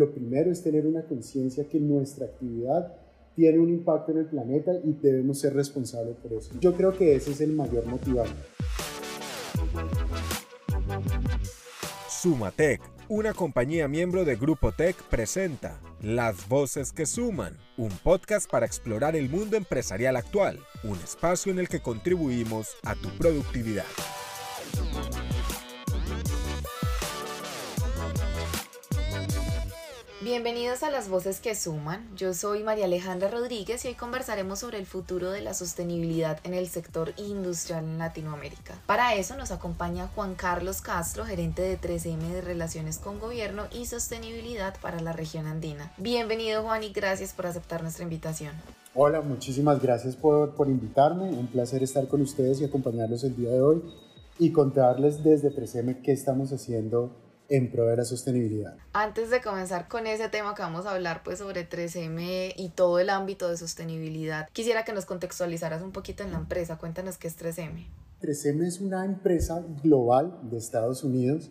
lo primero es tener una conciencia que nuestra actividad tiene un impacto en el planeta y debemos ser responsables por eso. Yo creo que ese es el mayor motivador. Sumatec, una compañía miembro de Grupo Tech, presenta Las Voces que Suman, un podcast para explorar el mundo empresarial actual, un espacio en el que contribuimos a tu productividad. Bienvenidos a las voces que suman. Yo soy María Alejandra Rodríguez y hoy conversaremos sobre el futuro de la sostenibilidad en el sector industrial en Latinoamérica. Para eso nos acompaña Juan Carlos Castro, gerente de 3M de Relaciones con Gobierno y Sostenibilidad para la región andina. Bienvenido Juan y gracias por aceptar nuestra invitación. Hola, muchísimas gracias por, por invitarme. Un placer estar con ustedes y acompañarlos el día de hoy y contarles desde 3M qué estamos haciendo en pro de la sostenibilidad. Antes de comenzar con ese tema que vamos a hablar pues sobre 3M y todo el ámbito de sostenibilidad, quisiera que nos contextualizaras un poquito en la empresa. Cuéntanos qué es 3M. 3M es una empresa global de Estados Unidos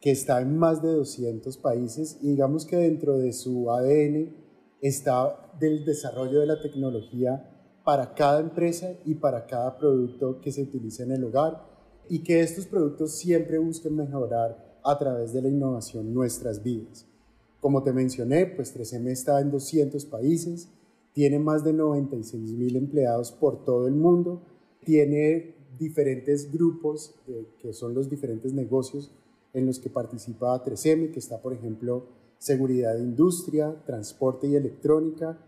que está en más de 200 países y digamos que dentro de su ADN está del desarrollo de la tecnología para cada empresa y para cada producto que se utiliza en el hogar y que estos productos siempre busquen mejorar a través de la innovación nuestras vidas. Como te mencioné, pues 3M está en 200 países, tiene más de 96 mil empleados por todo el mundo, tiene diferentes grupos que son los diferentes negocios en los que participa 3M, que está por ejemplo seguridad de industria, transporte y electrónica,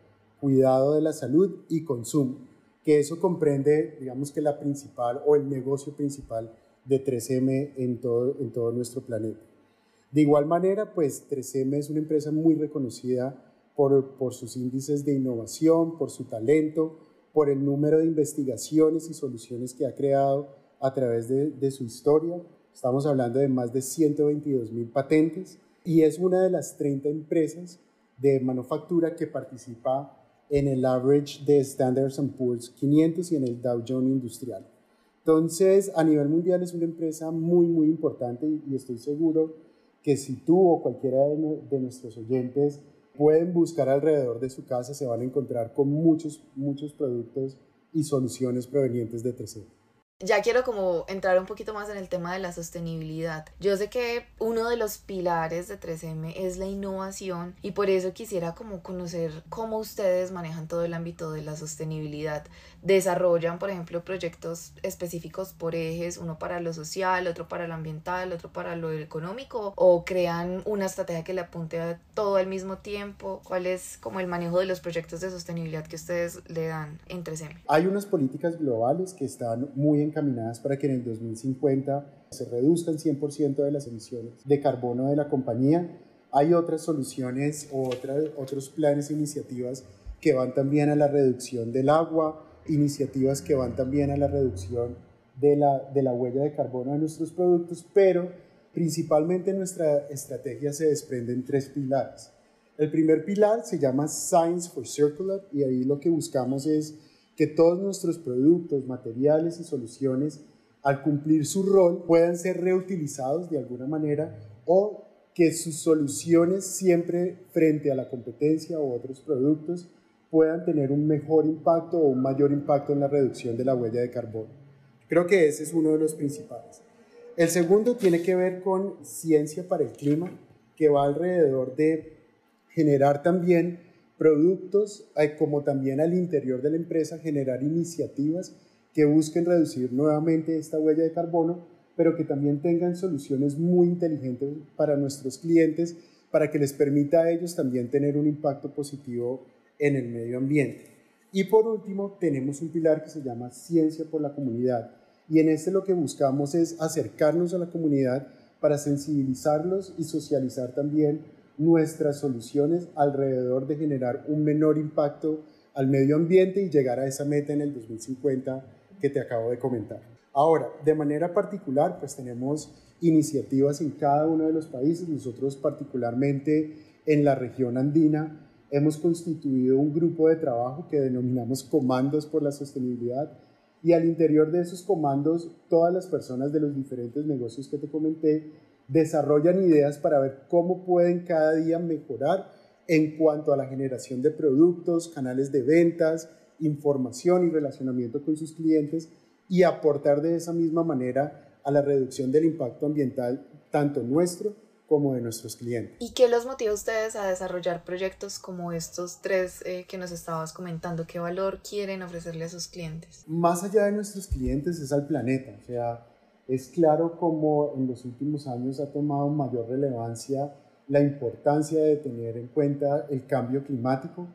cuidado de la salud y consumo, que eso comprende, digamos que la principal o el negocio principal de 3M en todo, en todo nuestro planeta. De igual manera, pues 3M es una empresa muy reconocida por, por sus índices de innovación, por su talento, por el número de investigaciones y soluciones que ha creado a través de, de su historia. Estamos hablando de más de 122 mil patentes y es una de las 30 empresas de manufactura que participa en el average de Standard Poor's 500 y en el Dow Jones Industrial. Entonces, a nivel mundial es una empresa muy, muy importante y, estoy seguro que si tú o cualquiera de, nuestros oyentes pueden buscar alrededor de su casa, se van a encontrar con muchos, muchos productos y soluciones provenientes de terceros ya quiero como entrar un poquito más en el tema de la sostenibilidad. Yo sé que uno de los pilares de 3M es la innovación y por eso quisiera como conocer cómo ustedes manejan todo el ámbito de la sostenibilidad. Desarrollan, por ejemplo, proyectos específicos por ejes, uno para lo social, otro para lo ambiental, otro para lo económico o crean una estrategia que le apunte a todo al mismo tiempo. ¿Cuál es como el manejo de los proyectos de sostenibilidad que ustedes le dan en 3M? Hay unas políticas globales que están muy encaminadas para que en el 2050 se reduzcan 100% de las emisiones de carbono de la compañía. Hay otras soluciones o otros planes e iniciativas que van también a la reducción del agua, iniciativas que van también a la reducción de la, de la huella de carbono de nuestros productos, pero principalmente nuestra estrategia se desprende en tres pilares. El primer pilar se llama Science for Circular y ahí lo que buscamos es que todos nuestros productos, materiales y soluciones, al cumplir su rol, puedan ser reutilizados de alguna manera o que sus soluciones siempre frente a la competencia o otros productos puedan tener un mejor impacto o un mayor impacto en la reducción de la huella de carbono. Creo que ese es uno de los principales. El segundo tiene que ver con ciencia para el clima, que va alrededor de generar también productos, como también al interior de la empresa generar iniciativas que busquen reducir nuevamente esta huella de carbono, pero que también tengan soluciones muy inteligentes para nuestros clientes, para que les permita a ellos también tener un impacto positivo en el medio ambiente. Y por último, tenemos un pilar que se llama Ciencia por la Comunidad. Y en este lo que buscamos es acercarnos a la comunidad para sensibilizarlos y socializar también nuestras soluciones alrededor de generar un menor impacto al medio ambiente y llegar a esa meta en el 2050 que te acabo de comentar. Ahora, de manera particular, pues tenemos iniciativas en cada uno de los países. Nosotros particularmente en la región andina hemos constituido un grupo de trabajo que denominamos Comandos por la Sostenibilidad y al interior de esos comandos todas las personas de los diferentes negocios que te comenté desarrollan ideas para ver cómo pueden cada día mejorar en cuanto a la generación de productos, canales de ventas, información y relacionamiento con sus clientes y aportar de esa misma manera a la reducción del impacto ambiental tanto nuestro como de nuestros clientes. ¿Y qué los motiva a ustedes a desarrollar proyectos como estos tres eh, que nos estabas comentando? ¿Qué valor quieren ofrecerle a sus clientes? Más allá de nuestros clientes es al planeta. O sea, es claro como en los últimos años ha tomado mayor relevancia la importancia de tener en cuenta el cambio climático.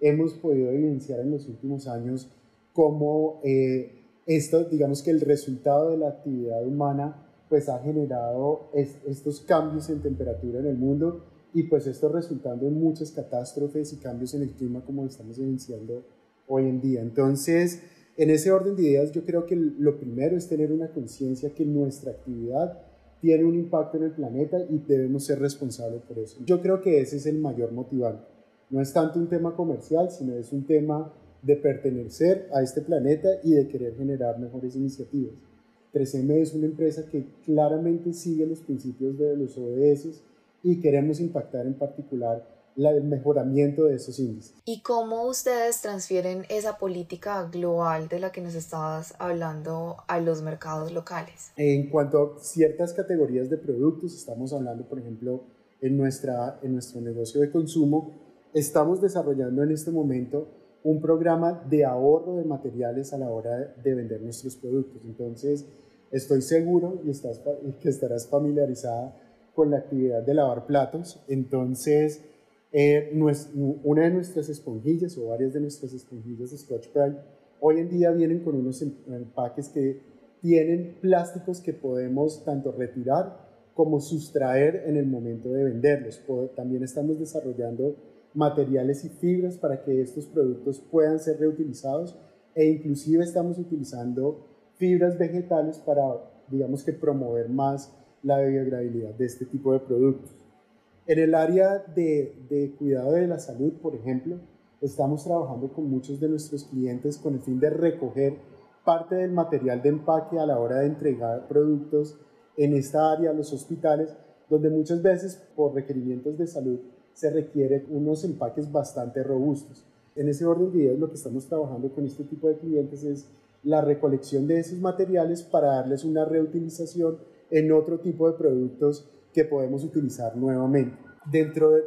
Hemos podido evidenciar en los últimos años cómo eh, esto, digamos que el resultado de la actividad humana pues ha generado estos cambios en temperatura en el mundo y pues esto resultando en muchas catástrofes y cambios en el clima como estamos evidenciando hoy en día. Entonces, en ese orden de ideas, yo creo que lo primero es tener una conciencia que nuestra actividad tiene un impacto en el planeta y debemos ser responsables por eso. Yo creo que ese es el mayor motivante. No es tanto un tema comercial, sino es un tema de pertenecer a este planeta y de querer generar mejores iniciativas. 3M es una empresa que claramente sigue los principios de los ODS y queremos impactar en particular el mejoramiento de esos índices. ¿Y cómo ustedes transfieren esa política global de la que nos estabas hablando a los mercados locales? En cuanto a ciertas categorías de productos, estamos hablando, por ejemplo, en, nuestra, en nuestro negocio de consumo, estamos desarrollando en este momento un programa de ahorro de materiales a la hora de vender nuestros productos. Entonces, estoy seguro y estás, que estarás familiarizada con la actividad de lavar platos. Entonces, eh, una de nuestras esponjillas o varias de nuestras esponjillas de Scotch Brite hoy en día vienen con unos em, empaques que tienen plásticos que podemos tanto retirar como sustraer en el momento de venderlos. También estamos desarrollando materiales y fibras para que estos productos puedan ser reutilizados e inclusive estamos utilizando fibras vegetales para, digamos que, promover más la biodegradabilidad de este tipo de productos. En el área de, de cuidado de la salud, por ejemplo, estamos trabajando con muchos de nuestros clientes con el fin de recoger parte del material de empaque a la hora de entregar productos en esta área los hospitales, donde muchas veces por requerimientos de salud se requieren unos empaques bastante robustos. En ese orden de ideas, lo que estamos trabajando con este tipo de clientes es la recolección de esos materiales para darles una reutilización en otro tipo de productos que podemos utilizar nuevamente.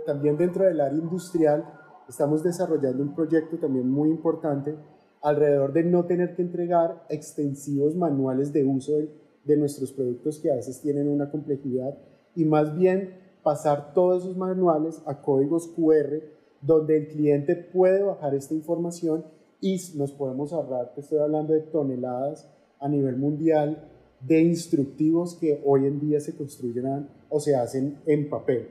También dentro del área industrial estamos desarrollando un proyecto también muy importante alrededor de no tener que entregar extensivos manuales de uso de, de nuestros productos que a veces tienen una complejidad y más bien pasar todos esos manuales a códigos QR donde el cliente puede bajar esta información y nos podemos ahorrar, te estoy hablando de toneladas a nivel mundial de instructivos que hoy en día se construyen o se hacen en papel.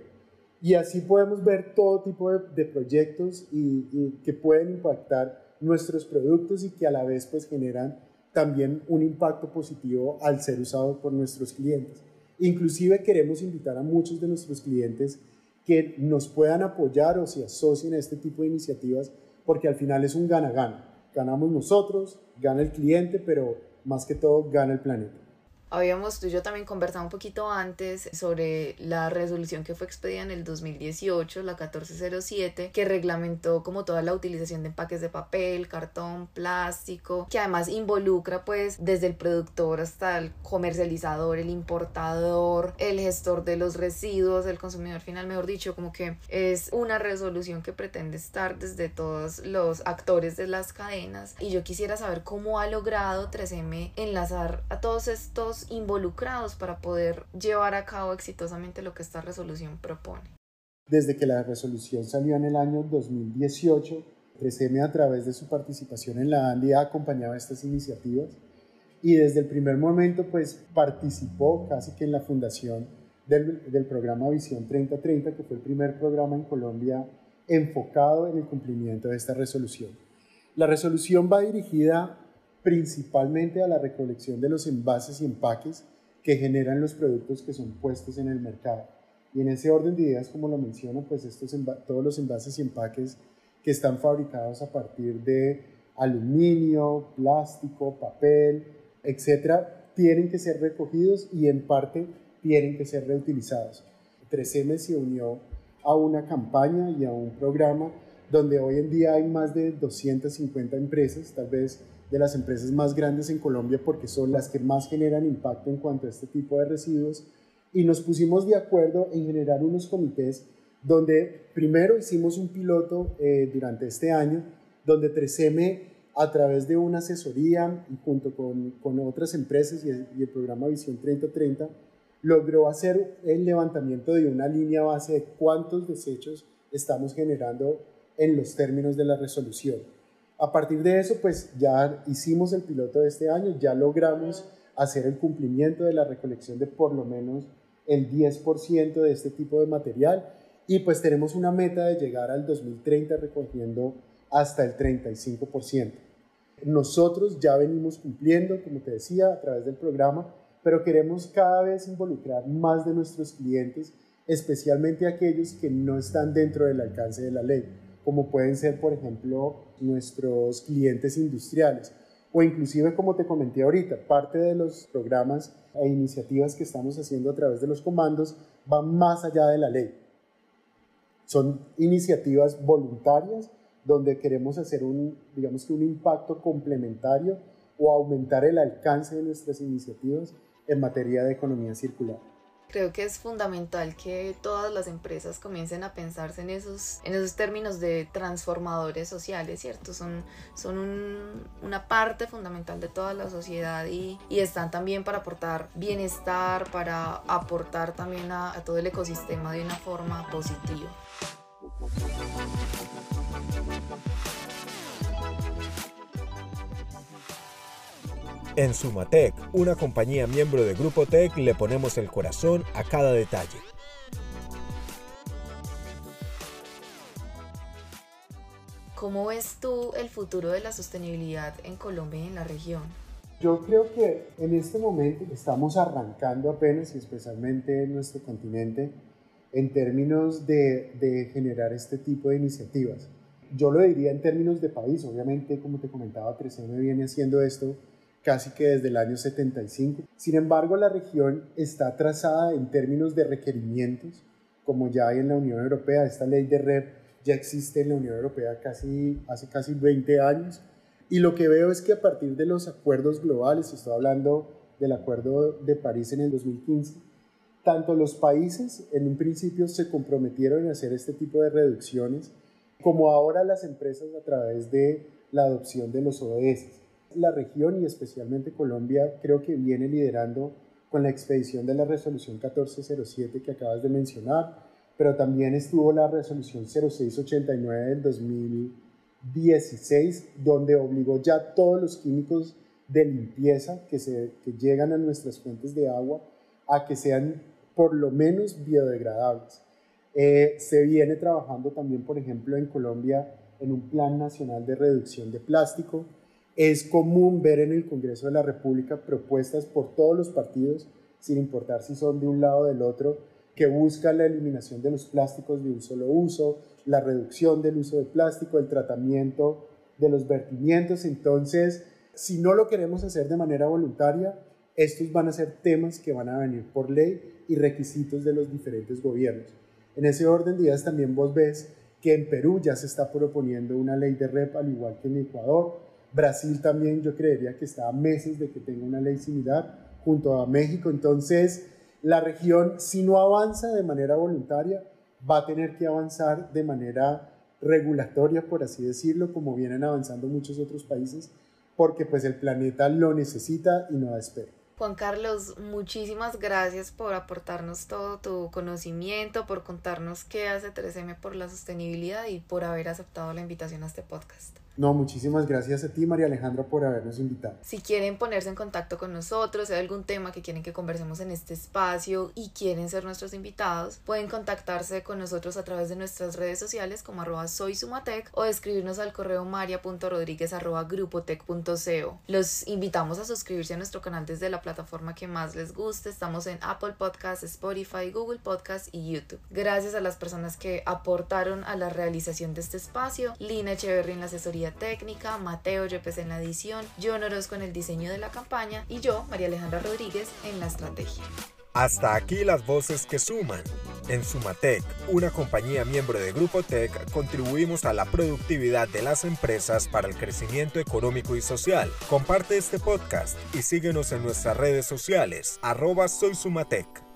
Y así podemos ver todo tipo de, proyectos y, que pueden impactar nuestros productos y que a la vez pues generan también un impacto positivo al ser usado por nuestros clientes. Inclusive queremos invitar a muchos de nuestros clientes que nos puedan apoyar o se asocien a este tipo de iniciativas porque al final es un gana-gana. Ganamos nosotros, gana el cliente, pero más que todo gana el planeta. Habíamos tú y yo también conversado un poquito antes sobre la resolución que fue expedida en el 2018, la 1407, que reglamentó como toda la utilización de empaques de papel, cartón, plástico, que además involucra pues desde el productor hasta el comercializador, el importador, el gestor de los residuos, el consumidor final, mejor dicho, como que es una resolución que pretende estar desde todos los actores de las cadenas. Y yo quisiera saber cómo ha logrado 3M enlazar a todos estos involucrados para poder llevar a cabo exitosamente lo que esta resolución propone. Desde que la resolución salió en el año 2018, 3M a través de su participación en la ANDI ha acompañado estas iniciativas y desde el primer momento pues participó casi que en la fundación del programa Visión 3030, que fue el primer programa en Colombia enfocado en el cumplimiento de esta resolución. La resolución va dirigida principalmente a la recolección de los envases y empaques que generan los productos que son puestos en el mercado. Y en ese orden de ideas, como lo menciono, pues estos todos los envases y empaques que están fabricados a partir de aluminio, plástico, papel, etcétera, tienen que ser recogidos y en parte tienen que ser reutilizados. 3M se unió a una campaña y a un programa donde hoy en día hay más de 250 empresas, tal vez de las empresas más grandes en Colombia porque son las que más generan impacto en cuanto a este tipo de residuos, y nos pusimos de acuerdo en generar unos comités donde primero hicimos un piloto eh, durante este año, donde 3M a través de una asesoría y junto con, con otras empresas y el, y el programa Visión 3030, logró hacer el levantamiento de una línea base de cuántos desechos estamos generando en los términos de la resolución. A partir de eso, pues ya hicimos el piloto de este año, ya logramos hacer el cumplimiento de la recolección de por lo menos el 10% de este tipo de material y pues tenemos una meta de llegar al 2030 recogiendo hasta el 35%. Nosotros ya venimos cumpliendo, como te decía, a través del programa, pero queremos cada vez involucrar más de nuestros clientes, especialmente aquellos que no están dentro del alcance de la ley, como pueden ser, por ejemplo, nuestros clientes industriales o inclusive, como te comenté ahorita, parte de los programas e iniciativas que estamos haciendo a través de los comandos van más allá de la ley. Son iniciativas voluntarias donde queremos hacer un, digamos que un impacto complementario o aumentar el alcance de nuestras iniciativas en materia de economía circular. Creo que es fundamental que todas las empresas comiencen a pensarse en esos, en esos términos de transformadores sociales, ¿cierto? Son, son un, una parte fundamental de toda la sociedad y, y, están también para aportar bienestar, para aportar también a todo el ecosistema de una forma positiva. En Sumatec, una compañía miembro de Grupo Tech, le ponemos el corazón a cada detalle. ¿Cómo ves tú el futuro de la sostenibilidad en Colombia y en la región? Yo creo que en este momento estamos arrancando apenas, y especialmente en nuestro continente, en términos de, de, generar este tipo de iniciativas. Yo lo diría en términos de país, obviamente, como te comentaba, 3M viene haciendo esto casi que desde el año 75. Sin embargo, la región está trazada en términos de requerimientos, como ya hay en la Unión Europea. Esta ley de REP ya existe en la Unión Europea casi, hace casi 20 años. Y lo que veo es que a partir de los acuerdos globales, estoy hablando del Acuerdo de París en el 2015, tanto los países en un principio se comprometieron a hacer este tipo de reducciones, como ahora las empresas a través de la adopción de los ODS. La región y especialmente Colombia creo que viene liderando con la expedición de la resolución 1407 que acabas de mencionar, pero también estuvo la resolución 0689 del 2016, donde obligó ya todos los químicos de limpieza que, se, que llegan a nuestras fuentes de agua a que sean por lo menos biodegradables. Eh, se viene trabajando también, por ejemplo, en Colombia en un plan nacional de reducción de plástico, es común ver en el Congreso de la República propuestas por todos los partidos, sin importar si son de un lado o del otro, que buscan la eliminación de los plásticos de un solo uso, la reducción del uso de plástico, el tratamiento de los vertimientos. Entonces, si no lo queremos hacer de manera voluntaria, estos van a ser temas que van a venir por ley y requisitos de los diferentes gobiernos. En ese orden de ideas también vos ves que en Perú ya se está proponiendo una ley de REP, al igual que en Ecuador, Brasil también yo creería que está a meses de que tenga una ley similar junto a México. Entonces, la región, si no avanza de manera voluntaria, va a tener que avanzar de manera regulatoria, por así decirlo, como vienen avanzando muchos otros países, porque pues el planeta lo necesita y no da espera. Juan Carlos, muchísimas gracias por aportarnos todo tu conocimiento, por contarnos qué hace 3M por la sostenibilidad y por haber aceptado la invitación a este podcast. No, muchísimas gracias a ti, María Alejandra, por habernos invitado. Si quieren ponerse en contacto con nosotros, si hay algún tema que quieren que conversemos en este espacio y quieren ser nuestros invitados, pueden contactarse con nosotros a través de nuestras redes sociales como arroba soysumatec o escribirnos al correo maria.rodríguez arroba grupotec.co. Los invitamos a suscribirse a nuestro canal desde la plataforma que más les guste. Estamos en Apple Podcasts, Spotify, Google Podcasts y YouTube. Gracias a las personas que aportaron a la realización de este espacio, Lina Echeverry en la asesoría técnica, Mateo Yepes en la edición, John Orozco en el diseño de la campaña y yo, María Alejandra Rodríguez, en la estrategia. Hasta aquí las voces que suman. En Sumatec, una compañía miembro de Grupo Tech, contribuimos a la productividad de las empresas para el crecimiento económico y social. Comparte este podcast y síguenos en nuestras redes sociales, arroba soy Sumatec.